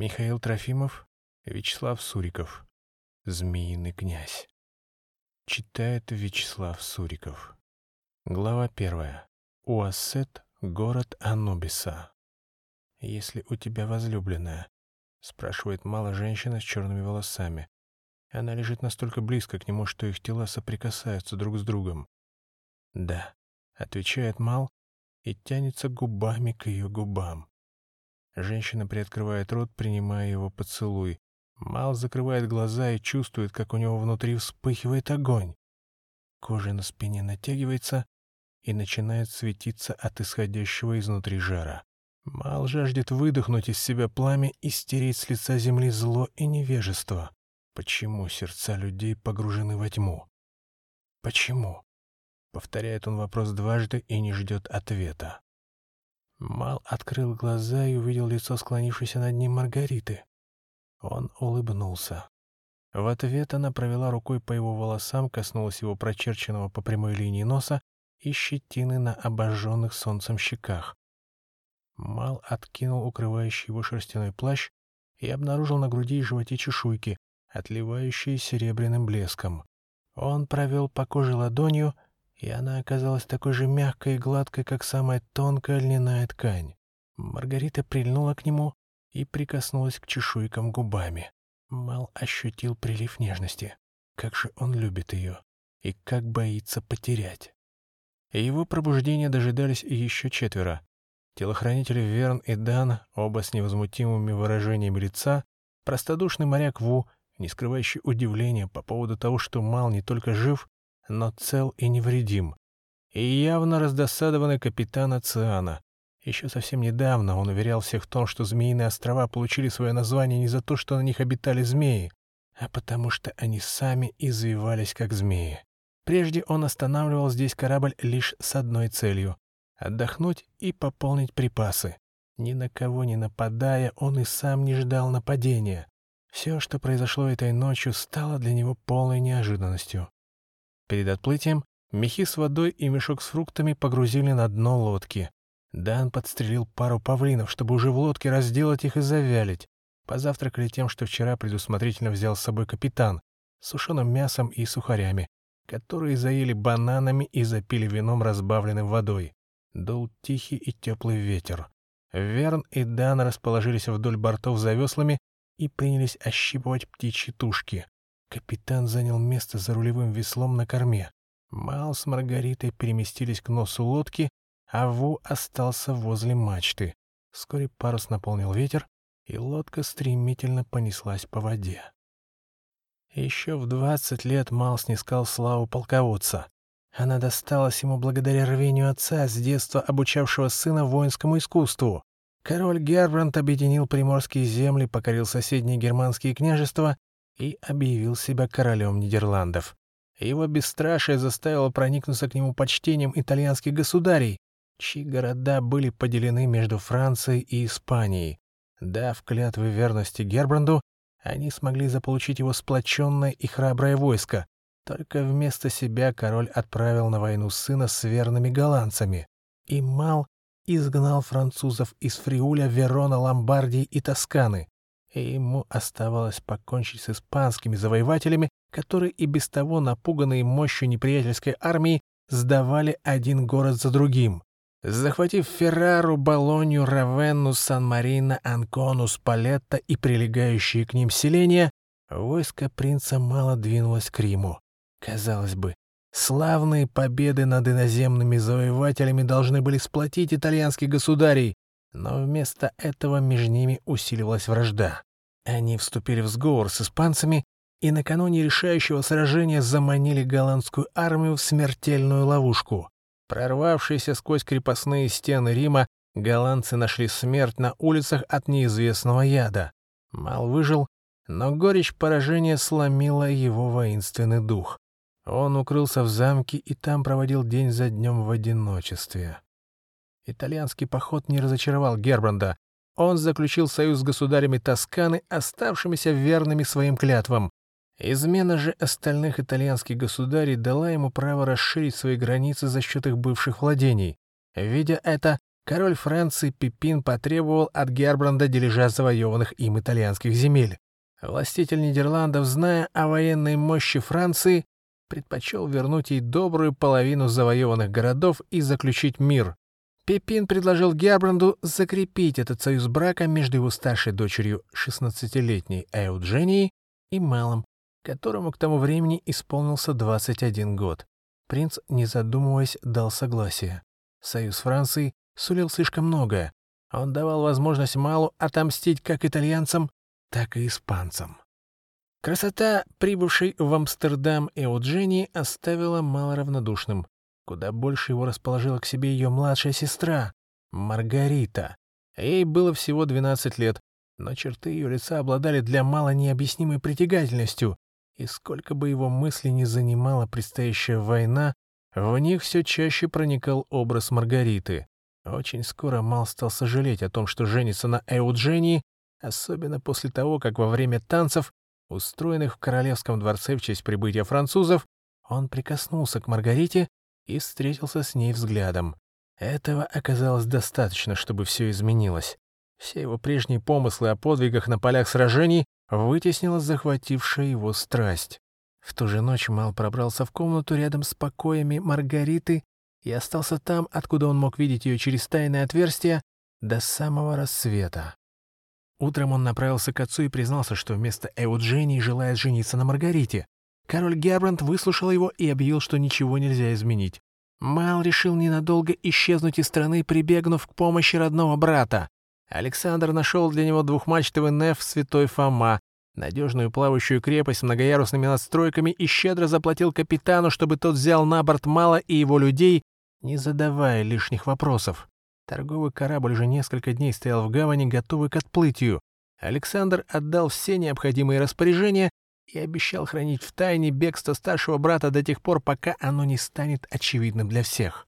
Михаил Трофимов, Вячеслав Суриков. Змеиный князь. Читает Вячеслав Суриков. Глава первая. Уассет, город Анубиса. «Если у тебя возлюбленная?» — спрашивает мало женщина с черными волосами. Она лежит настолько близко к нему, что их тела соприкасаются друг с другом. «Да», — отвечает Мал и тянется губами к ее губам. Женщина приоткрывает рот, принимая его поцелуй. Мал закрывает глаза и чувствует, как у него внутри вспыхивает огонь. Кожа на спине натягивается и начинает светиться от исходящего изнутри жара. Мал жаждет выдохнуть из себя пламя и стереть с лица земли зло и невежество. Почему сердца людей погружены во тьму? Почему? Повторяет он вопрос дважды и не ждет ответа. Мал открыл глаза и увидел лицо склонившейся над ним Маргариты. Он улыбнулся. В ответ она провела рукой по его волосам, коснулась его прочерченного по прямой линии носа и щетины на обожженных солнцем щеках. Мал откинул укрывающий его шерстяной плащ и обнаружил на груди и животе чешуйки, отливающие серебряным блеском. Он провел по коже ладонью — и она оказалась такой же мягкой и гладкой, как самая тонкая льняная ткань. Маргарита прильнула к нему и прикоснулась к чешуйкам губами. Мал ощутил прилив нежности. Как же он любит ее и как боится потерять. Его пробуждения дожидались еще четверо. Телохранители Верн и Дан, оба с невозмутимыми выражениями лица, простодушный моряк Ву, не скрывающий удивления по поводу того, что Мал не только жив, но цел и невредим. И явно раздосадованный капитан Оциана. Еще совсем недавно он уверял всех в том, что Змеиные острова получили свое название не за то, что на них обитали змеи, а потому что они сами извивались как змеи. Прежде он останавливал здесь корабль лишь с одной целью — отдохнуть и пополнить припасы. Ни на кого не нападая, он и сам не ждал нападения. Все, что произошло этой ночью, стало для него полной неожиданностью. Перед отплытием мехи с водой и мешок с фруктами погрузили на дно лодки. Дан подстрелил пару павлинов, чтобы уже в лодке разделать их и завялить. Позавтракали тем, что вчера предусмотрительно взял с собой капитан, сушеным мясом и сухарями, которые заели бананами и запили вином, разбавленным водой. Дул тихий и теплый ветер. Верн и Дан расположились вдоль бортов за веслами и принялись ощипывать птичьи тушки. Капитан занял место за рулевым веслом на корме. Мал с Маргаритой переместились к носу лодки, а Ву остался возле мачты. Вскоре парус наполнил ветер, и лодка стремительно понеслась по воде. Еще в двадцать лет Мал снискал славу полководца. Она досталась ему благодаря рвению отца, с детства обучавшего сына воинскому искусству. Король Гербранд объединил приморские земли, покорил соседние германские княжества и объявил себя королем Нидерландов. Его бесстрашие заставило проникнуться к нему почтением итальянских государей, чьи города были поделены между Францией и Испанией. Дав клятвы верности Гербранду, они смогли заполучить его сплоченное и храброе войско. Только вместо себя король отправил на войну сына с верными голландцами. И Мал изгнал французов из Фриуля, Верона, Ломбардии и Тосканы и ему оставалось покончить с испанскими завоевателями, которые и без того, напуганные мощью неприятельской армии, сдавали один город за другим. Захватив Феррару, Болонью, Равенну, Сан-Марино, Анкону, Спалетто и прилегающие к ним селения, войско принца мало двинулось к Риму. Казалось бы, славные победы над иноземными завоевателями должны были сплотить итальянских государей, но вместо этого между ними усиливалась вражда. Они вступили в сговор с испанцами и накануне решающего сражения заманили голландскую армию в смертельную ловушку. Прорвавшиеся сквозь крепостные стены Рима, голландцы нашли смерть на улицах от неизвестного яда. Мал выжил, но горечь поражения сломила его воинственный дух. Он укрылся в замке и там проводил день за днем в одиночестве. Итальянский поход не разочаровал Гербранда. Он заключил союз с государями Тосканы, оставшимися верными своим клятвам. Измена же остальных итальянских государей дала ему право расширить свои границы за счет их бывших владений. Видя это, король Франции Пипин потребовал от Гербранда дележа завоеванных им итальянских земель. Властитель Нидерландов, зная о военной мощи Франции, предпочел вернуть ей добрую половину завоеванных городов и заключить мир. Пипин предложил Гербранду закрепить этот союз брака между его старшей дочерью, 16-летней Эудженией, и малым, которому к тому времени исполнился 21 год. Принц, не задумываясь, дал согласие. Союз Франции сулил слишком многое. Он давал возможность Малу отомстить как итальянцам, так и испанцам. Красота, прибывшей в Амстердам Эуджении, оставила Мало равнодушным. Куда больше его расположила к себе ее младшая сестра, Маргарита. Ей было всего 12 лет, но черты ее лица обладали для Мала необъяснимой притягательностью, и сколько бы его мыслей не занимала предстоящая война, в них все чаще проникал образ Маргариты. Очень скоро Мал стал сожалеть о том, что женится на Эуджении, особенно после того, как во время танцев, устроенных в Королевском дворце в честь прибытия французов, он прикоснулся к Маргарите и встретился с ней взглядом. Этого оказалось достаточно, чтобы все изменилось. Все его прежние помыслы о подвигах на полях сражений вытеснила захватившая его страсть. В ту же ночь Мал пробрался в комнату рядом с покоями Маргариты и остался там, откуда он мог видеть ее через тайное отверстие, до самого рассвета. Утром он направился к отцу и признался, что вместо Эуджении желает жениться на Маргарите. Король Гербранд выслушал его и объявил, что ничего нельзя изменить. Мал решил ненадолго исчезнуть из страны, прибегнув к помощи родного брата. Александр нашел для него двухмачтовый неф «Святой Фома», надежную плавающую крепость с многоярусными надстройками и щедро заплатил капитану, чтобы тот взял на борт Мала и его людей, не задавая лишних вопросов. Торговый корабль уже несколько дней стоял в гавани, готовый к отплытию. Александр отдал все необходимые распоряжения и обещал хранить в тайне бегство старшего брата до тех пор, пока оно не станет очевидным для всех.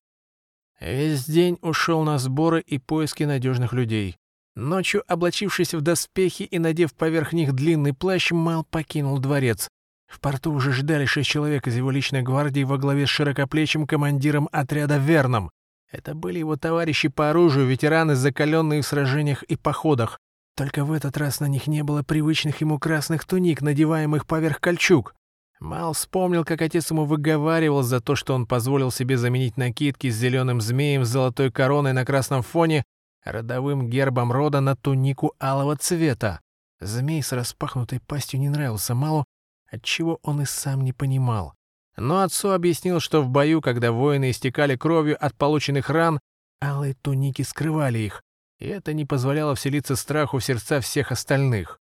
Весь день ушел на сборы и поиски надежных людей. Ночью, облачившись в доспехи и надев поверх них длинный плащ, Мал покинул дворец. В порту уже ждали шесть человек из его личной гвардии во главе с широкоплечим командиром отряда Верном. Это были его товарищи по оружию, ветераны, закаленные в сражениях и походах. Только в этот раз на них не было привычных ему красных туник, надеваемых поверх кольчуг. Мал вспомнил, как отец ему выговаривал за то, что он позволил себе заменить накидки с зеленым змеем с золотой короной на красном фоне родовым гербом рода на тунику алого цвета. Змей с распахнутой пастью не нравился Малу, отчего он и сам не понимал. Но отцу объяснил, что в бою, когда воины истекали кровью от полученных ран, алые туники скрывали их, и это не позволяло вселиться страху в сердца всех остальных.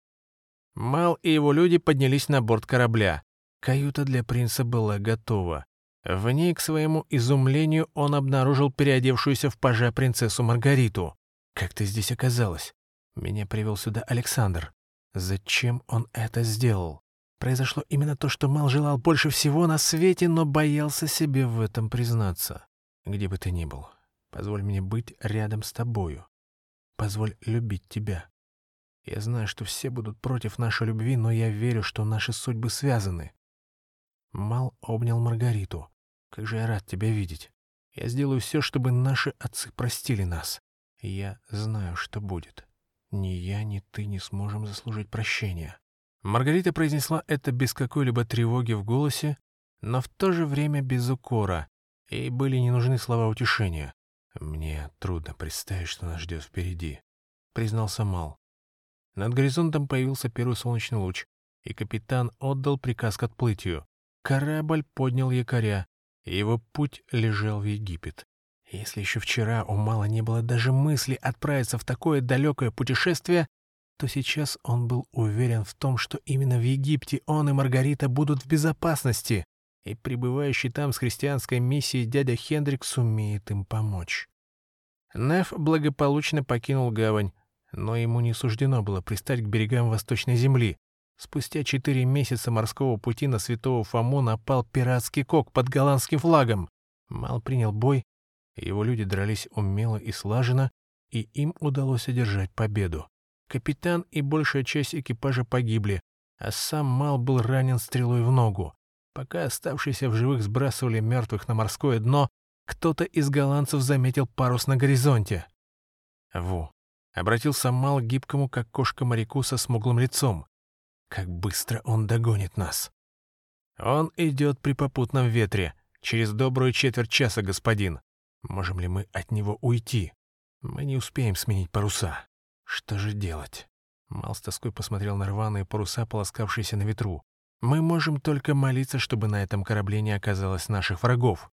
Мал и его люди поднялись на борт корабля. Каюта для принца была готова. В ней, к своему изумлению, он обнаружил переодевшуюся в пажа принцессу Маргариту. «Как ты здесь оказалась? Меня привел сюда Александр. Зачем он это сделал?» Произошло именно то, что Мал желал больше всего на свете, но боялся себе в этом признаться. Где бы ты ни был, позволь мне быть рядом с тобою. Позволь любить тебя. Я знаю, что все будут против нашей любви, но я верю, что наши судьбы связаны. Мал обнял Маргариту. Как же я рад тебя видеть. Я сделаю все, чтобы наши отцы простили нас. Я знаю, что будет. Ни я, ни ты не сможем заслужить прощения. Маргарита произнесла это без какой-либо тревоги в голосе, но в то же время без укора. Ей были не нужны слова утешения. «Мне трудно представить, что нас ждет впереди», — признался Мал. Над горизонтом появился первый солнечный луч, и капитан отдал приказ к отплытию. Корабль поднял якоря, и его путь лежал в Египет. Если еще вчера у Мала не было даже мысли отправиться в такое далекое путешествие, то сейчас он был уверен в том, что именно в Египте он и Маргарита будут в безопасности, и пребывающий там с христианской миссией дядя Хендрик сумеет им помочь. Неф благополучно покинул гавань, но ему не суждено было пристать к берегам Восточной Земли. Спустя четыре месяца морского пути на Святого Фому напал пиратский кок под голландским флагом. Мал принял бой, его люди дрались умело и слаженно, и им удалось одержать победу. Капитан и большая часть экипажа погибли, а сам Мал был ранен стрелой в ногу. Пока оставшиеся в живых сбрасывали мертвых на морское дно, кто-то из голландцев заметил парус на горизонте. Ву. Обратился Мал к гибкому, как кошка моряку со смуглым лицом. Как быстро он догонит нас. Он идет при попутном ветре. Через добрую четверть часа, господин. Можем ли мы от него уйти? Мы не успеем сменить паруса. Что же делать? Мал с тоской посмотрел на рваные паруса, полоскавшиеся на ветру. Мы можем только молиться, чтобы на этом корабле не оказалось наших врагов.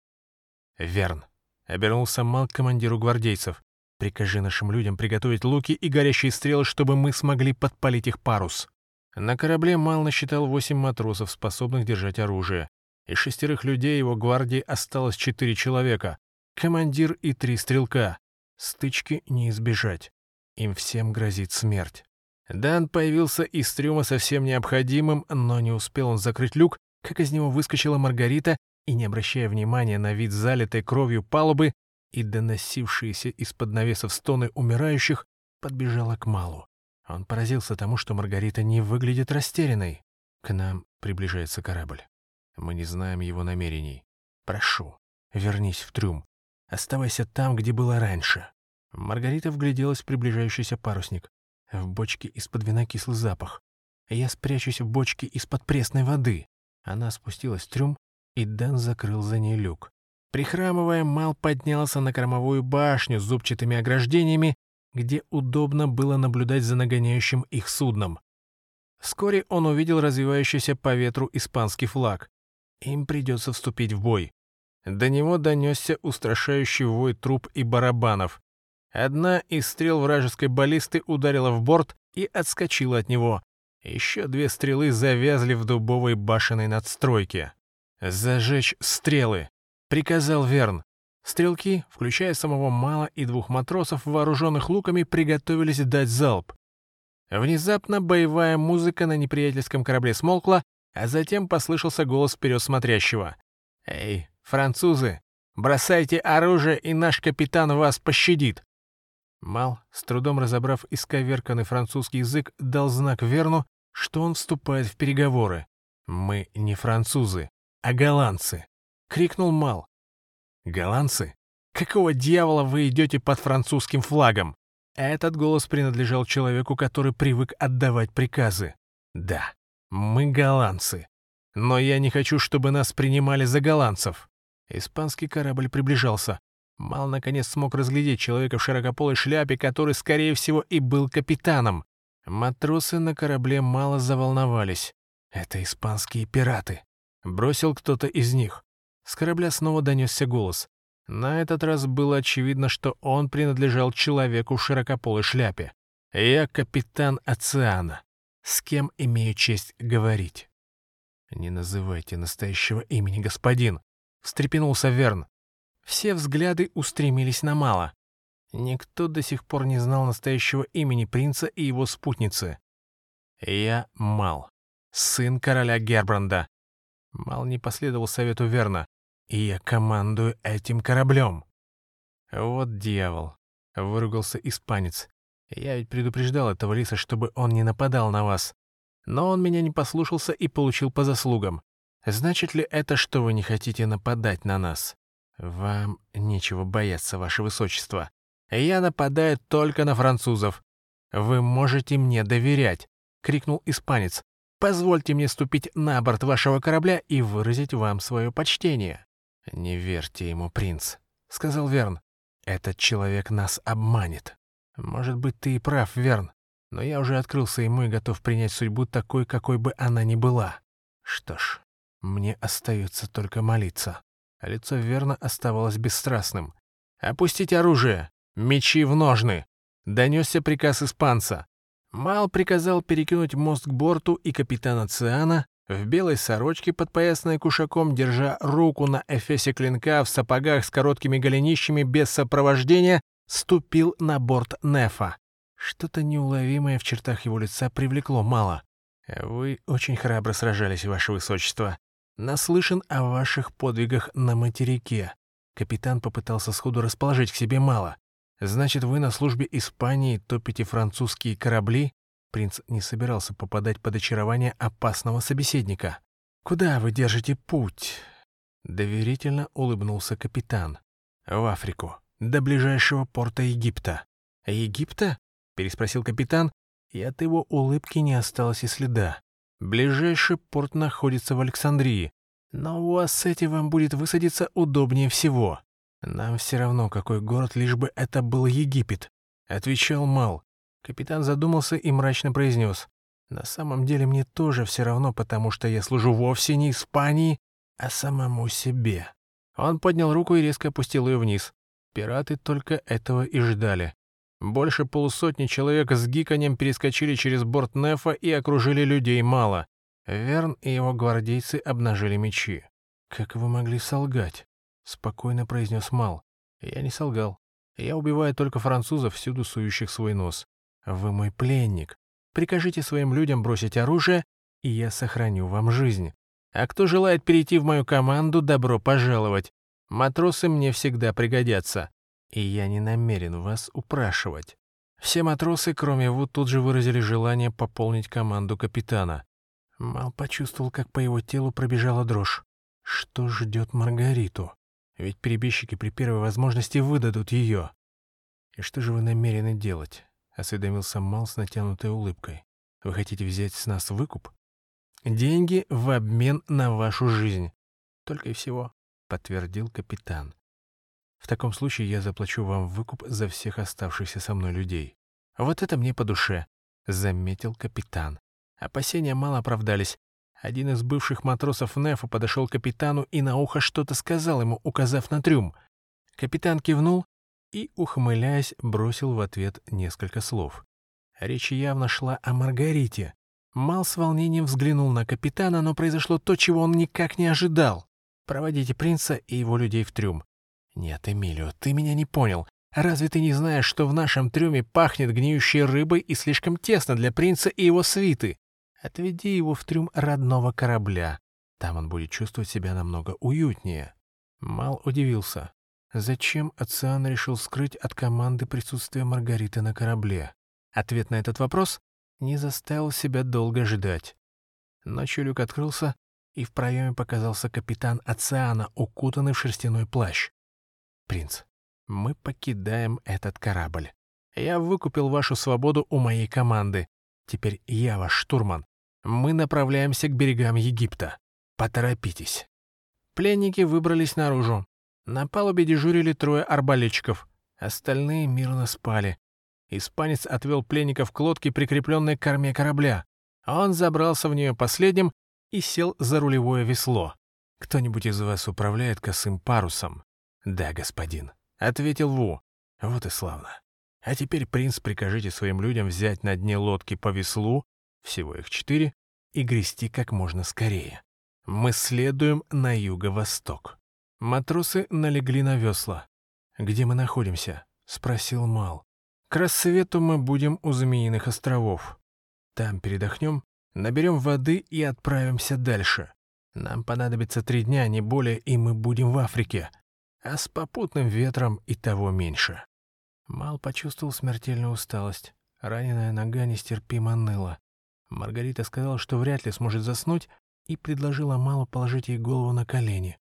Верн. Обернулся Мал к командиру гвардейцев. Прикажи нашим людям приготовить луки и горящие стрелы, чтобы мы смогли подпалить их парус. На корабле Мал насчитал восемь матросов, способных держать оружие. Из шестерых людей его гвардии осталось четыре человека. Командир и три стрелка. Стычки не избежать. Им всем грозит смерть. Дан появился из трюма совсем необходимым, но не успел он закрыть люк, как из него выскочила Маргарита и, не обращая внимания на вид залитой кровью палубы и доносившиеся из-под навесов стоны умирающих, подбежала к Малу. Он поразился тому, что Маргарита не выглядит растерянной. К нам приближается корабль. Мы не знаем его намерений. Прошу, вернись в трюм. Оставайся там, где было раньше. Маргарита вгляделась в приближающийся парусник. В бочке из-под вина кислый запах. Я спрячусь в бочке из-под пресной воды. Она спустилась в трюм, и Дэн закрыл за ней люк. Прихрамывая, Мал поднялся на кормовую башню с зубчатыми ограждениями, где удобно было наблюдать за нагоняющим их судном. Вскоре он увидел развивающийся по ветру испанский флаг. Им придется вступить в бой. До него донесся устрашающий вой труб и барабанов. Одна из стрел вражеской баллисты ударила в борт и отскочила от него. Еще две стрелы завязли в дубовой башенной надстройке. «Зажечь стрелы!» — приказал Верн. Стрелки, включая самого Мала и двух матросов, вооруженных луками, приготовились дать залп. Внезапно боевая музыка на неприятельском корабле смолкла, а затем послышался голос вперед смотрящего. «Эй, французы, бросайте оружие, и наш капитан вас пощадит!» Мал, с трудом разобрав исковерканный французский язык, дал знак Верну, что он вступает в переговоры. «Мы не французы, а голландцы!» — крикнул Мал. «Голландцы? Какого дьявола вы идете под французским флагом?» Этот голос принадлежал человеку, который привык отдавать приказы. «Да, мы голландцы. Но я не хочу, чтобы нас принимали за голландцев». Испанский корабль приближался. Мал наконец смог разглядеть человека в широкополой шляпе, который, скорее всего, и был капитаном. Матросы на корабле мало заволновались. Это испанские пираты. Бросил кто-то из них. С корабля снова донесся голос. На этот раз было очевидно, что он принадлежал человеку в широкополой шляпе. «Я капитан Оциана. С кем имею честь говорить?» «Не называйте настоящего имени, господин», — встрепенулся Верн. Все взгляды устремились на Мала. Никто до сих пор не знал настоящего имени принца и его спутницы. «Я Мал, сын короля Гербранда». Мал не последовал совету Верна. «И я командую этим кораблем». «Вот дьявол», — выругался испанец. «Я ведь предупреждал этого лиса, чтобы он не нападал на вас. Но он меня не послушался и получил по заслугам. Значит ли это, что вы не хотите нападать на нас?» «Вам нечего бояться, ваше высочество. Я нападаю только на французов. Вы можете мне доверять», — крикнул испанец. «Позвольте мне ступить на борт вашего корабля и выразить вам свое почтение». «Не верьте ему, принц», — сказал Верн. «Этот человек нас обманет. Может быть, ты и прав, Верн, но я уже открылся ему и готов принять судьбу такой, какой бы она ни была. Что ж, мне остается только молиться». А лицо верно оставалось бесстрастным. «Опустить оружие! Мечи в ножны!» — донесся приказ испанца. Мал приказал перекинуть мост к борту, и капитан Оциана, в белой сорочке, подпоясанной кушаком, держа руку на эфесе клинка в сапогах с короткими голенищами без сопровождения, ступил на борт Нефа. Что-то неуловимое в чертах его лица привлекло Мала. «Вы очень храбро сражались, ваше высочество», Наслышан о ваших подвигах на материке. Капитан попытался сходу расположить к себе мало. Значит, вы на службе Испании топите французские корабли? Принц не собирался попадать под очарование опасного собеседника. Куда вы держите путь? Доверительно улыбнулся капитан. В Африку, до ближайшего порта Египта. Египта?» — переспросил капитан, и от его улыбки не осталось и следа. «Ближайший порт находится в Александрии, но у Ассети вам будет высадиться удобнее всего. Нам все равно, какой город, лишь бы это был Египет», — отвечал Мал. Капитан задумался и мрачно произнес. «На самом деле мне тоже все равно, потому что я служу вовсе не Испании, а самому себе». Он поднял руку и резко опустил ее вниз. Пираты только этого и ждали. Больше полусотни человек с гиканьем перескочили через борт Нефа и окружили людей мало. Верн и его гвардейцы обнажили мечи. «Как вы могли солгать?» — спокойно произнес Мал. «Я не солгал. Я убиваю только французов, всюду сующих свой нос. Вы мой пленник. Прикажите своим людям бросить оружие, и я сохраню вам жизнь. А кто желает перейти в мою команду, добро пожаловать. Матросы мне всегда пригодятся и я не намерен вас упрашивать. Все матросы, кроме Вуд, тут же выразили желание пополнить команду капитана. Мал почувствовал, как по его телу пробежала дрожь. Что ждет Маргариту? Ведь перебежчики при первой возможности выдадут ее. «И что же вы намерены делать?» — осведомился Мал с натянутой улыбкой. «Вы хотите взять с нас выкуп?» «Деньги в обмен на вашу жизнь». «Только и всего», — подтвердил капитан. В таком случае я заплачу вам выкуп за всех оставшихся со мной людей. Вот это мне по душе, — заметил капитан. Опасения мало оправдались. Один из бывших матросов Нефа подошел к капитану и на ухо что-то сказал ему, указав на трюм. Капитан кивнул и, ухмыляясь, бросил в ответ несколько слов. Речь явно шла о Маргарите. Мал с волнением взглянул на капитана, но произошло то, чего он никак не ожидал. «Проводите принца и его людей в трюм. «Нет, Эмилио, ты меня не понял. Разве ты не знаешь, что в нашем трюме пахнет гниющей рыбой и слишком тесно для принца и его свиты? Отведи его в трюм родного корабля. Там он будет чувствовать себя намного уютнее». Мал удивился. Зачем Оциан решил скрыть от команды присутствие Маргариты на корабле? Ответ на этот вопрос не заставил себя долго ждать. Ночью люк открылся, и в проеме показался капитан Оциана, укутанный в шерстяной плащ. «Принц, мы покидаем этот корабль. Я выкупил вашу свободу у моей команды. Теперь я ваш штурман. Мы направляемся к берегам Египта. Поторопитесь». Пленники выбрались наружу. На палубе дежурили трое арбалетчиков. Остальные мирно спали. Испанец отвел пленников к лодке, прикрепленной к корме корабля. Он забрался в нее последним и сел за рулевое весло. «Кто-нибудь из вас управляет косым парусом?» «Да, господин», — ответил Ву. «Вот и славно. А теперь, принц, прикажите своим людям взять на дне лодки по веслу, всего их четыре, и грести как можно скорее. Мы следуем на юго-восток». Матросы налегли на весла. «Где мы находимся?» — спросил Мал. «К рассвету мы будем у Змеиных островов. Там передохнем, наберем воды и отправимся дальше. Нам понадобится три дня, не более, и мы будем в Африке а с попутным ветром и того меньше. Мал почувствовал смертельную усталость. Раненая нога нестерпимо ныла. Маргарита сказала, что вряд ли сможет заснуть, и предложила Малу положить ей голову на колени.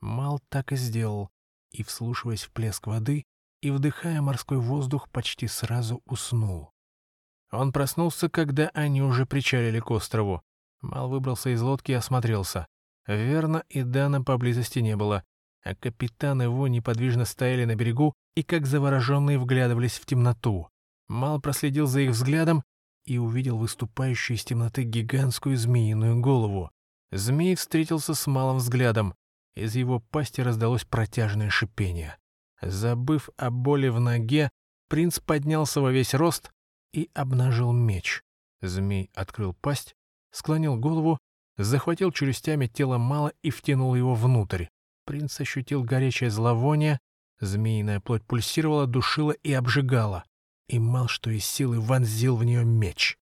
Мал так и сделал, и, вслушиваясь в плеск воды и вдыхая морской воздух, почти сразу уснул. Он проснулся, когда они уже причалили к острову. Мал выбрался из лодки и осмотрелся. Верно, и Дана поблизости не было, а капитан его неподвижно стояли на берегу и как завороженные вглядывались в темноту. Мал проследил за их взглядом и увидел выступающую из темноты гигантскую змеиную голову. Змей встретился с малым взглядом. Из его пасти раздалось протяжное шипение. Забыв о боли в ноге, принц поднялся во весь рост и обнажил меч. Змей открыл пасть, склонил голову, захватил челюстями тело Мала и втянул его внутрь. Принц ощутил горячее зловоние, змеиная плоть пульсировала, душила и обжигала, и мал что из силы вонзил в нее меч.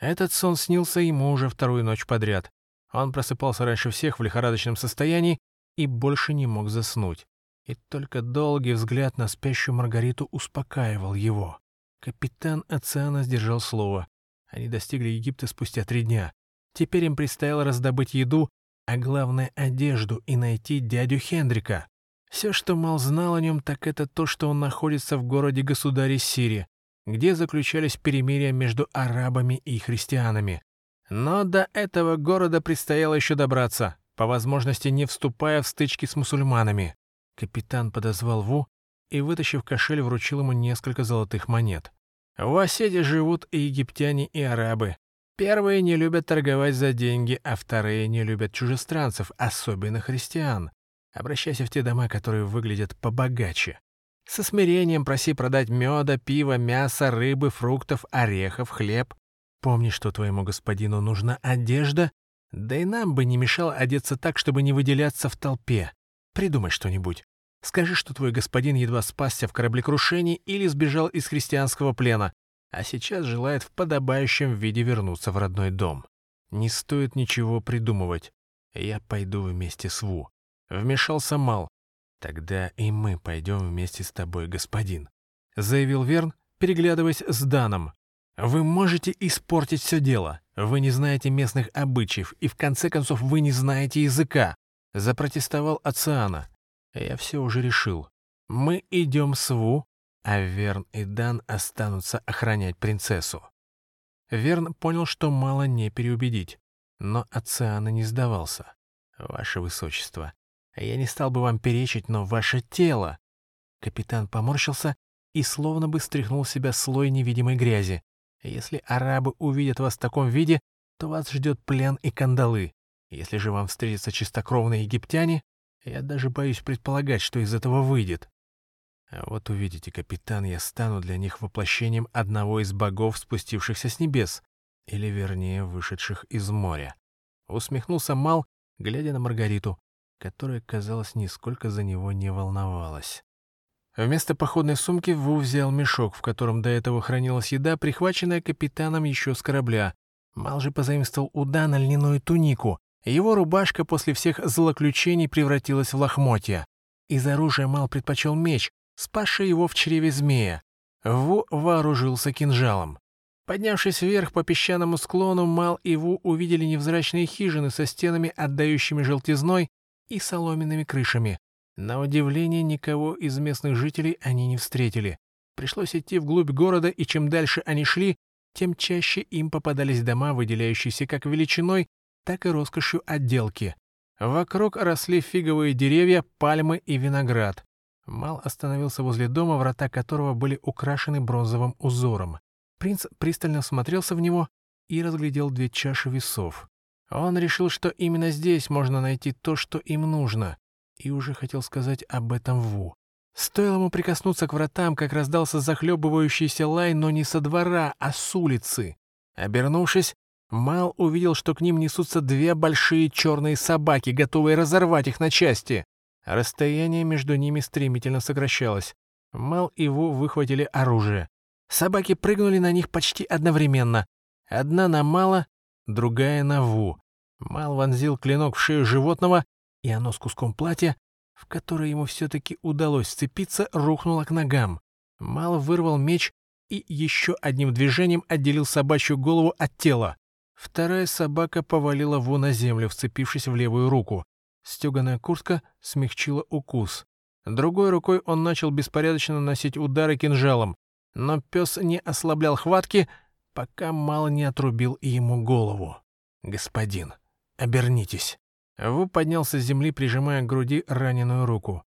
Этот сон снился ему уже вторую ночь подряд. Он просыпался раньше всех в лихорадочном состоянии и больше не мог заснуть. И только долгий взгляд на спящую Маргариту успокаивал его. Капитан Оциана сдержал слово. Они достигли Египта спустя три дня. Теперь им предстояло раздобыть еду а главное — одежду и найти дядю Хендрика. Все, что Мал знал о нем, так это то, что он находится в городе-государе Сири, где заключались перемирия между арабами и христианами. Но до этого города предстояло еще добраться, по возможности не вступая в стычки с мусульманами. Капитан подозвал Ву и, вытащив кошель, вручил ему несколько золотых монет. В Осете живут и египтяне, и арабы. Первые не любят торговать за деньги, а вторые не любят чужестранцев, особенно христиан. Обращайся в те дома, которые выглядят побогаче. Со смирением проси продать меда, пива, мяса, рыбы, фруктов, орехов, хлеб. Помни, что твоему господину нужна одежда, да и нам бы не мешало одеться так, чтобы не выделяться в толпе. Придумай что-нибудь. Скажи, что твой господин едва спасся в кораблекрушении или сбежал из христианского плена, а сейчас желает в подобающем виде вернуться в родной дом. Не стоит ничего придумывать. Я пойду вместе с Ву. Вмешался Мал. Тогда и мы пойдем вместе с тобой, господин, заявил Верн, переглядываясь с Даном. Вы можете испортить все дело. Вы не знаете местных обычаев, и в конце концов вы не знаете языка. Запротестовал Оциана. Я все уже решил. Мы идем с Ву, а Верн и Дан останутся охранять принцессу. Верн понял, что мало не переубедить, но Оциана не сдавался. «Ваше Высочество, я не стал бы вам перечить, но ваше тело...» Капитан поморщился и словно бы стряхнул себя слой невидимой грязи. «Если арабы увидят вас в таком виде, то вас ждет плен и кандалы. Если же вам встретятся чистокровные египтяне, я даже боюсь предполагать, что из этого выйдет. Вот увидите, капитан, я стану для них воплощением одного из богов, спустившихся с небес, или, вернее, вышедших из моря. Усмехнулся Мал, глядя на Маргариту, которая, казалось, нисколько за него не волновалась. Вместо походной сумки Ву взял мешок, в котором до этого хранилась еда, прихваченная капитаном еще с корабля. Мал же позаимствовал у Дана льняную тунику. Его рубашка после всех злоключений превратилась в лохмотья. Из оружия Мал предпочел меч, спасший его в чреве змея. Ву вооружился кинжалом. Поднявшись вверх по песчаному склону, Мал и Ву увидели невзрачные хижины со стенами, отдающими желтизной и соломенными крышами. На удивление, никого из местных жителей они не встретили. Пришлось идти вглубь города, и чем дальше они шли, тем чаще им попадались дома, выделяющиеся как величиной, так и роскошью отделки. Вокруг росли фиговые деревья, пальмы и виноград. Мал остановился возле дома, врата которого были украшены бронзовым узором. Принц пристально смотрелся в него и разглядел две чаши весов. Он решил, что именно здесь можно найти то, что им нужно, и уже хотел сказать об этом Ву. Стоило ему прикоснуться к вратам, как раздался захлебывающийся лай, но не со двора, а с улицы. Обернувшись, Мал увидел, что к ним несутся две большие черные собаки, готовые разорвать их на части. Расстояние между ними стремительно сокращалось. Мал и Ву выхватили оружие. Собаки прыгнули на них почти одновременно. Одна на Мала, другая на Ву. Мал вонзил клинок в шею животного, и оно с куском платья, в которое ему все-таки удалось сцепиться, рухнуло к ногам. Мал вырвал меч и еще одним движением отделил собачью голову от тела. Вторая собака повалила Ву на землю, вцепившись в левую руку. Стеганая куртка смягчила укус. Другой рукой он начал беспорядочно наносить удары кинжалом, но пес не ослаблял хватки, пока мало не отрубил ему голову. «Господин, обернитесь». Ву поднялся с земли, прижимая к груди раненую руку.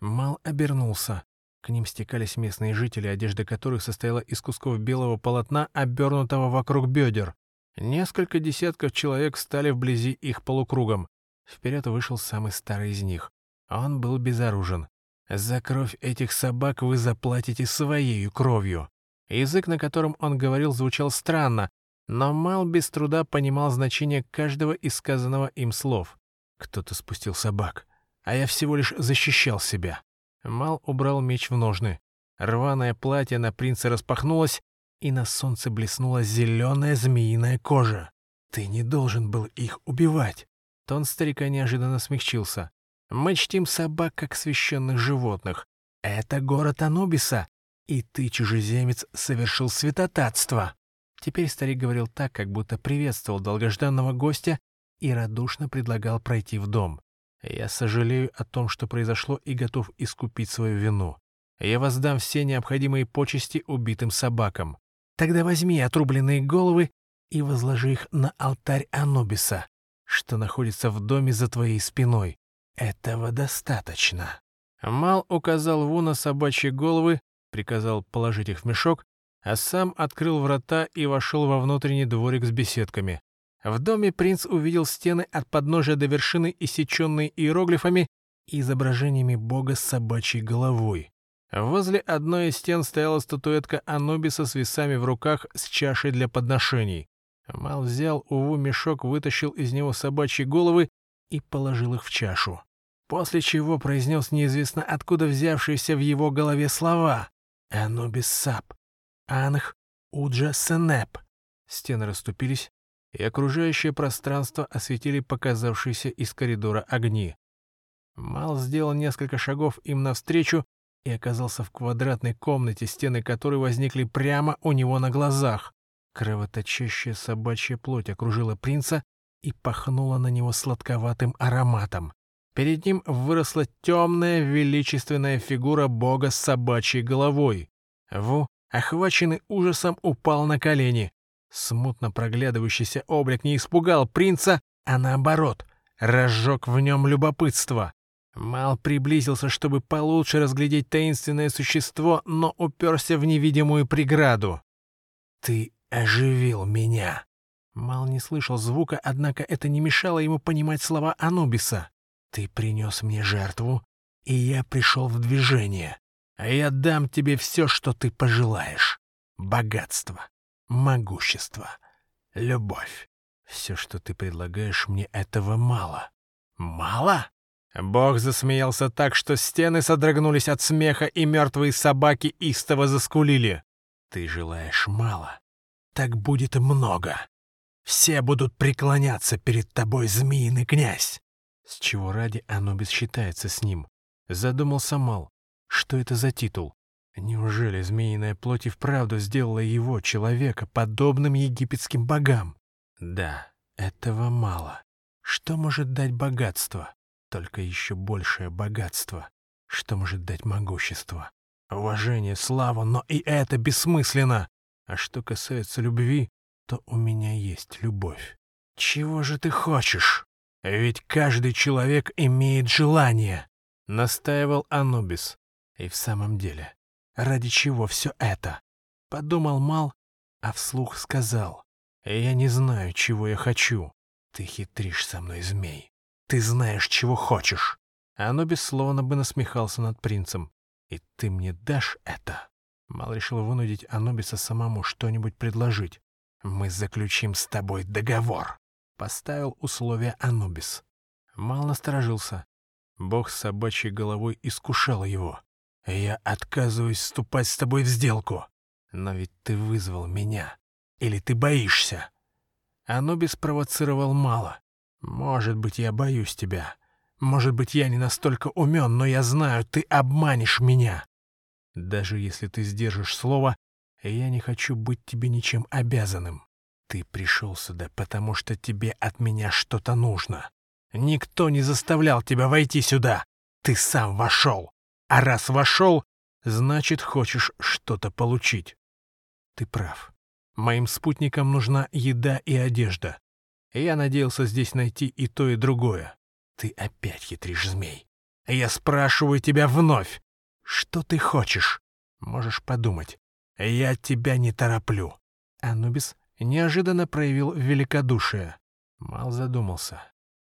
Мал обернулся. К ним стекались местные жители, одежда которых состояла из кусков белого полотна, обернутого вокруг бедер. Несколько десятков человек стали вблизи их полукругом. Вперед вышел самый старый из них. Он был безоружен. «За кровь этих собак вы заплатите своей кровью». Язык, на котором он говорил, звучал странно, но Мал без труда понимал значение каждого из сказанного им слов. Кто-то спустил собак, а я всего лишь защищал себя. Мал убрал меч в ножны. Рваное платье на принца распахнулось, и на солнце блеснула зеленая змеиная кожа. Ты не должен был их убивать. Тон старика неожиданно смягчился. «Мы чтим собак, как священных животных. Это город Анубиса, и ты, чужеземец, совершил святотатство». Теперь старик говорил так, как будто приветствовал долгожданного гостя и радушно предлагал пройти в дом. Я сожалею о том, что произошло, и готов искупить свою вину. Я воздам все необходимые почести убитым собакам. Тогда возьми отрубленные головы и возложи их на алтарь Анубиса, что находится в доме за твоей спиной. Этого достаточно». Мал указал Ву на собачьи головы, приказал положить их в мешок, а сам открыл врата и вошел во внутренний дворик с беседками. В доме принц увидел стены от подножия до вершины, иссеченные иероглифами и изображениями бога с собачьей головой. Возле одной из стен стояла статуэтка Анубиса с весами в руках с чашей для подношений. Мал взял Уву мешок, вытащил из него собачьи головы и положил их в чашу. После чего произнес неизвестно откуда взявшиеся в его голове слова «Анубис Сап», «Анх Уджа Сенеп». Стены расступились, и окружающее пространство осветили показавшиеся из коридора огни. Мал сделал несколько шагов им навстречу и оказался в квадратной комнате, стены которой возникли прямо у него на глазах. Кровоточащая собачья плоть окружила принца и пахнула на него сладковатым ароматом. Перед ним выросла темная величественная фигура бога с собачьей головой. Ву, охваченный ужасом, упал на колени. Смутно проглядывающийся облик не испугал принца, а наоборот, разжег в нем любопытство. Мал приблизился, чтобы получше разглядеть таинственное существо, но уперся в невидимую преграду. «Ты оживил меня!» Мал не слышал звука, однако это не мешало ему понимать слова Анубиса. «Ты принес мне жертву, и я пришел в движение. А я дам тебе все, что ты пожелаешь. Богатство, могущество, любовь. Все, что ты предлагаешь мне, этого мало. Мало? Бог засмеялся так, что стены содрогнулись от смеха, и мертвые собаки истово заскулили. Ты желаешь мало. Так будет много. Все будут преклоняться перед тобой, змеиный князь. С чего ради Анубис считается с ним? Задумался Мал. Что это за титул? Неужели змеиная плоть и вправду сделала его, человека, подобным египетским богам? Да, этого мало. Что может дать богатство? Только еще большее богатство. Что может дать могущество? Уважение, славу, но и это бессмысленно. А что касается любви, то у меня есть любовь. Чего же ты хочешь? Ведь каждый человек имеет желание, — настаивал Анубис. И в самом деле, Ради чего все это? Подумал Мал, а вслух сказал. Я не знаю, чего я хочу. Ты хитришь со мной, змей. Ты знаешь, чего хочешь. Анубис словно бы насмехался над принцем. И ты мне дашь это? Мал решил вынудить Анубиса самому что-нибудь предложить. Мы заключим с тобой договор. Поставил условие Анубис. Мал насторожился. Бог с собачьей головой искушал его. Я отказываюсь вступать с тобой в сделку. Но ведь ты вызвал меня. Или ты боишься? Анубис провоцировал мало. Может быть, я боюсь тебя. Может быть, я не настолько умен, но я знаю, ты обманешь меня. Даже если ты сдержишь слово, я не хочу быть тебе ничем обязанным. Ты пришел сюда, потому что тебе от меня что-то нужно. Никто не заставлял тебя войти сюда. Ты сам вошел. А раз вошел, значит, хочешь что-то получить. Ты прав. Моим спутникам нужна еда и одежда. Я надеялся здесь найти и то, и другое. Ты опять хитришь, змей. Я спрашиваю тебя вновь. Что ты хочешь? Можешь подумать. Я тебя не тороплю. Анубис неожиданно проявил великодушие. Мал задумался.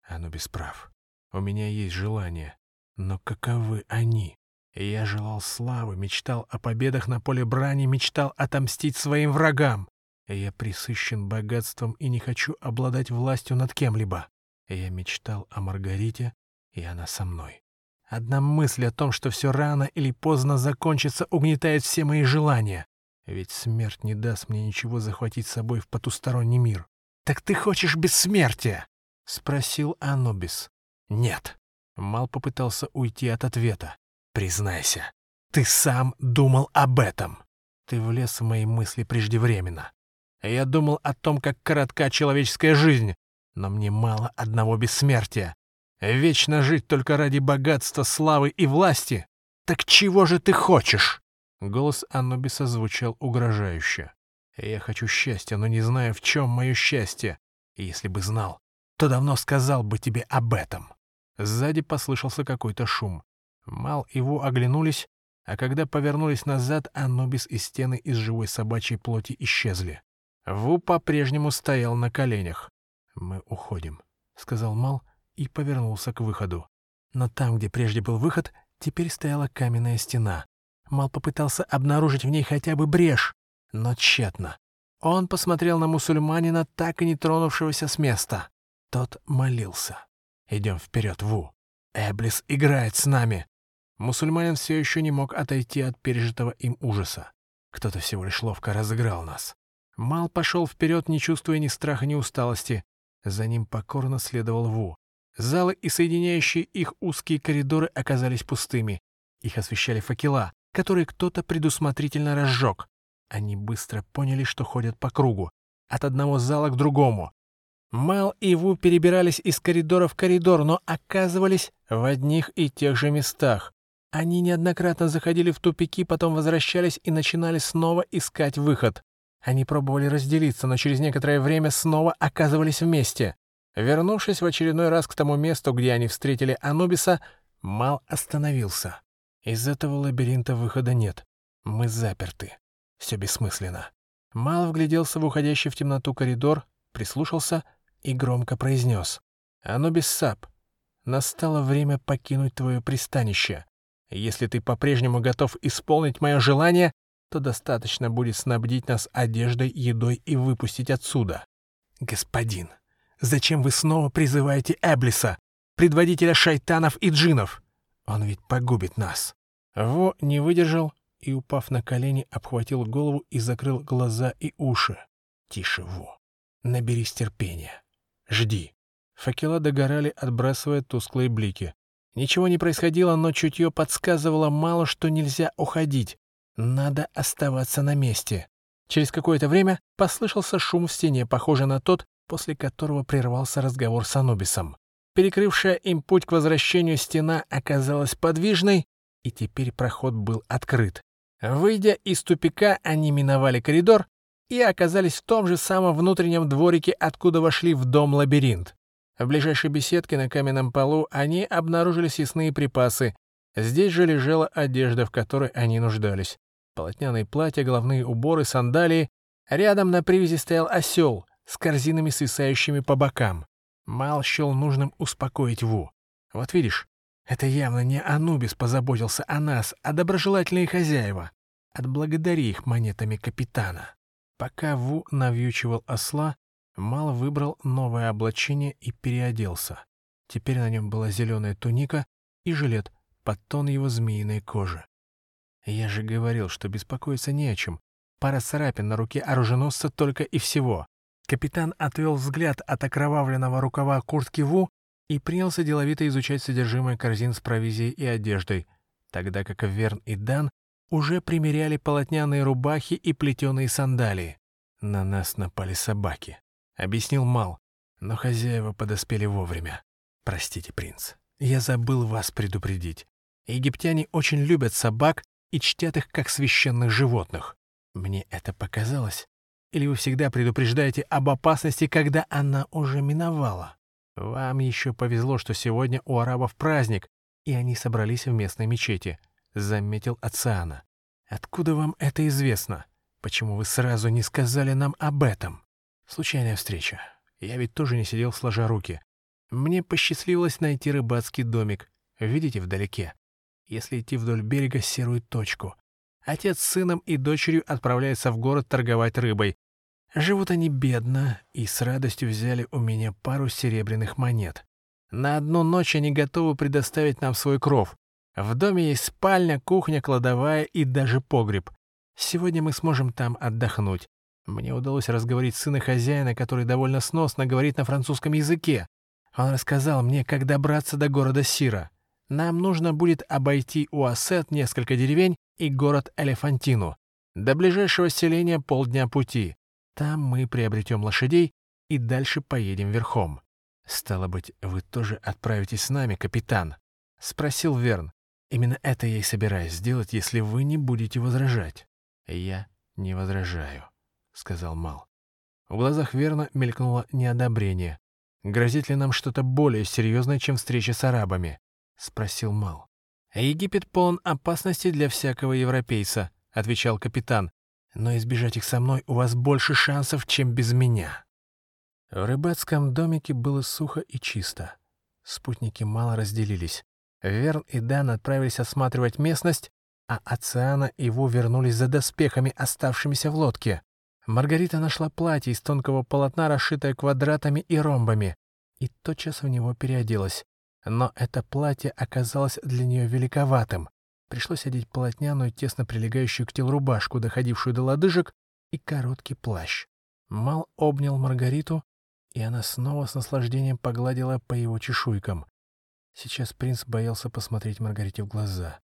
Анубис прав. У меня есть желание. Но каковы они? Я желал славы, мечтал о победах на поле брани, мечтал отомстить своим врагам. Я присыщен богатством и не хочу обладать властью над кем-либо. Я мечтал о Маргарите, и она со мной. Одна мысль о том, что все рано или поздно закончится, угнетает все мои желания. Ведь смерть не даст мне ничего захватить с собой в потусторонний мир. «Так ты хочешь бессмертия?» — спросил Анубис. «Нет». Мал попытался уйти от ответа. Признайся, ты сам думал об этом. Ты влез в мои мысли преждевременно. Я думал о том, как коротка человеческая жизнь, но мне мало одного бессмертия. Вечно жить только ради богатства, славы и власти? Так чего же ты хочешь?» Голос Анубиса звучал угрожающе. «Я хочу счастья, но не знаю, в чем мое счастье. И если бы знал, то давно сказал бы тебе об этом». Сзади послышался какой-то шум. Мал и Ву оглянулись, а когда повернулись назад, Анубис и стены из живой собачьей плоти исчезли. Ву по-прежнему стоял на коленях. «Мы уходим», — сказал Мал и повернулся к выходу. Но там, где прежде был выход, теперь стояла каменная стена. Мал попытался обнаружить в ней хотя бы брешь, но тщетно. Он посмотрел на мусульманина, так и не тронувшегося с места. Тот молился. «Идем вперед, Ву. Эблис играет с нами». Мусульманин все еще не мог отойти от пережитого им ужаса. Кто-то всего лишь ловко разыграл нас. Мал пошел вперед, не чувствуя ни страха, ни усталости. За ним покорно следовал Ву. Залы и соединяющие их узкие коридоры оказались пустыми. Их освещали факела, которые кто-то предусмотрительно разжег. Они быстро поняли, что ходят по кругу, от одного зала к другому. Мал и Ву перебирались из коридора в коридор, но оказывались в одних и тех же местах. Они неоднократно заходили в тупики, потом возвращались и начинали снова искать выход. Они пробовали разделиться, но через некоторое время снова оказывались вместе. Вернувшись в очередной раз к тому месту, где они встретили Анубиса, Мал остановился. Из этого лабиринта выхода нет. Мы заперты. Все бессмысленно. Мал вгляделся в уходящий в темноту коридор, прислушался и громко произнес. «Анубис Сап, настало время покинуть твое пристанище. Если ты по-прежнему готов исполнить мое желание, то достаточно будет снабдить нас одеждой, едой и выпустить отсюда. Господин, зачем вы снова призываете Эблиса, предводителя шайтанов и джинов? Он ведь погубит нас. Во не выдержал и, упав на колени, обхватил голову и закрыл глаза и уши. Тише, Во. Наберись терпения. Жди. Факела догорали, отбрасывая тусклые блики. Ничего не происходило, но чутье подсказывало мало, что нельзя уходить. Надо оставаться на месте. Через какое-то время послышался шум в стене, похожий на тот, после которого прервался разговор с Анубисом. Перекрывшая им путь к возвращению стена оказалась подвижной, и теперь проход был открыт. Выйдя из тупика, они миновали коридор и оказались в том же самом внутреннем дворике, откуда вошли в дом-лабиринт. В ближайшей беседке на каменном полу они обнаружили съестные припасы. Здесь же лежала одежда, в которой они нуждались полотняные платья, головные уборы, сандалии. Рядом на привязи стоял осел с корзинами, свисающими по бокам. Мал счел нужным успокоить Ву. Вот видишь, это явно не Анубис позаботился о нас, а доброжелательные хозяева. Отблагодари их монетами капитана. Пока Ву навьючивал осла, Мал выбрал новое облачение и переоделся. Теперь на нем была зеленая туника и жилет под тон его змеиной кожи. Я же говорил, что беспокоиться не о чем. Пара царапин на руке оруженосца только и всего. Капитан отвел взгляд от окровавленного рукава куртки Ву и принялся деловито изучать содержимое корзин с провизией и одеждой, тогда как Верн и Дан уже примеряли полотняные рубахи и плетеные сандалии. «На нас напали собаки», — объяснил Мал, но хозяева подоспели вовремя. «Простите, принц, я забыл вас предупредить. Египтяне очень любят собак и чтят их как священных животных. Мне это показалось? Или вы всегда предупреждаете об опасности, когда она уже миновала? Вам еще повезло, что сегодня у арабов праздник, и они собрались в местной мечети, — заметил Ациана. Откуда вам это известно? Почему вы сразу не сказали нам об этом? Случайная встреча. Я ведь тоже не сидел сложа руки. Мне посчастливилось найти рыбацкий домик. Видите вдалеке? если идти вдоль берега серую точку. Отец с сыном и дочерью отправляются в город торговать рыбой. Живут они бедно и с радостью взяли у меня пару серебряных монет. На одну ночь они готовы предоставить нам свой кров. В доме есть спальня, кухня, кладовая и даже погреб. Сегодня мы сможем там отдохнуть. Мне удалось разговорить сына хозяина, который довольно сносно говорит на французском языке. Он рассказал мне, как добраться до города Сира. Нам нужно будет обойти Уассет несколько деревень и город Элефантину. До ближайшего селения полдня пути. Там мы приобретем лошадей и дальше поедем верхом. «Стало быть, вы тоже отправитесь с нами, капитан?» — спросил Верн. «Именно это я и собираюсь сделать, если вы не будете возражать». «Я не возражаю», — сказал Мал. В глазах Верна мелькнуло неодобрение. «Грозит ли нам что-то более серьезное, чем встреча с арабами?» — спросил Мал. «Египет полон опасностей для всякого европейца», — отвечал капитан. «Но избежать их со мной у вас больше шансов, чем без меня». В рыбацком домике было сухо и чисто. Спутники мало разделились. Верн и Дан отправились осматривать местность, а Оциана и Ву вернулись за доспехами, оставшимися в лодке. Маргарита нашла платье из тонкого полотна, расшитое квадратами и ромбами, и тотчас в него переоделась. Но это платье оказалось для нее великоватым. Пришлось одеть полотняную, тесно прилегающую к телу рубашку, доходившую до лодыжек, и короткий плащ. Мал обнял Маргариту, и она снова с наслаждением погладила по его чешуйкам. Сейчас принц боялся посмотреть Маргарите в глаза.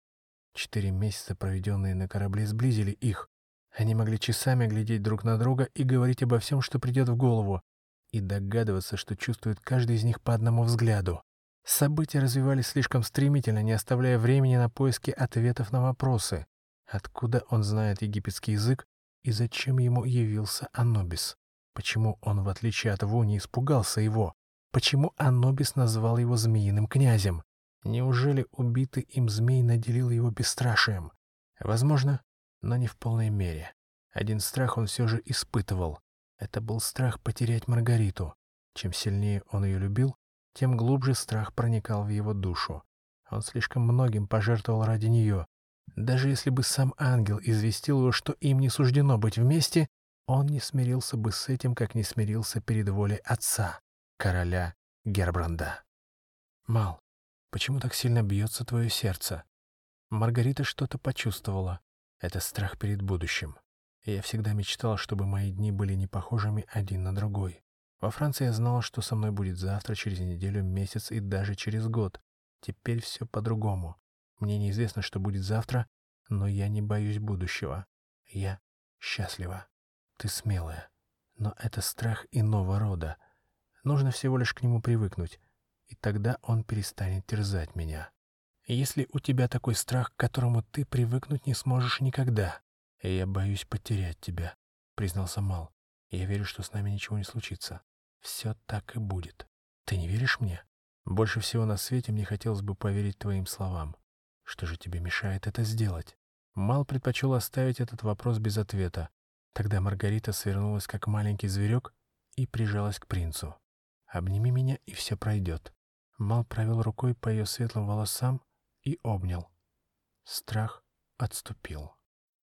Четыре месяца, проведенные на корабле, сблизили их. Они могли часами глядеть друг на друга и говорить обо всем, что придет в голову, и догадываться, что чувствует каждый из них по одному взгляду. События развивались слишком стремительно, не оставляя времени на поиски ответов на вопросы. Откуда он знает египетский язык и зачем ему явился Анубис? Почему он, в отличие от Ву, не испугался его? Почему Анубис назвал его змеиным князем? Неужели убитый им змей наделил его бесстрашием? Возможно, но не в полной мере. Один страх он все же испытывал. Это был страх потерять Маргариту. Чем сильнее он ее любил, тем глубже страх проникал в его душу. Он слишком многим пожертвовал ради нее. Даже если бы сам ангел известил его, что им не суждено быть вместе, он не смирился бы с этим, как не смирился перед волей отца, короля Гербранда. «Мал, почему так сильно бьется твое сердце?» Маргарита что-то почувствовала. Это страх перед будущим. Я всегда мечтал, чтобы мои дни были не похожими один на другой. Во Франции я знала, что со мной будет завтра, через неделю, месяц и даже через год. Теперь все по-другому. Мне неизвестно, что будет завтра, но я не боюсь будущего. Я счастлива. Ты смелая. Но это страх иного рода. Нужно всего лишь к нему привыкнуть, и тогда он перестанет терзать меня. Если у тебя такой страх, к которому ты привыкнуть не сможешь никогда, я боюсь потерять тебя, — признался Мал. Я верю, что с нами ничего не случится. Все так и будет. Ты не веришь мне? Больше всего на свете мне хотелось бы поверить твоим словам. Что же тебе мешает это сделать? Мал предпочел оставить этот вопрос без ответа, Тогда Маргарита свернулась, как маленький зверек, и прижалась к принцу. «Обними меня, и все пройдет». Мал провел рукой по ее светлым волосам и обнял. Страх отступил.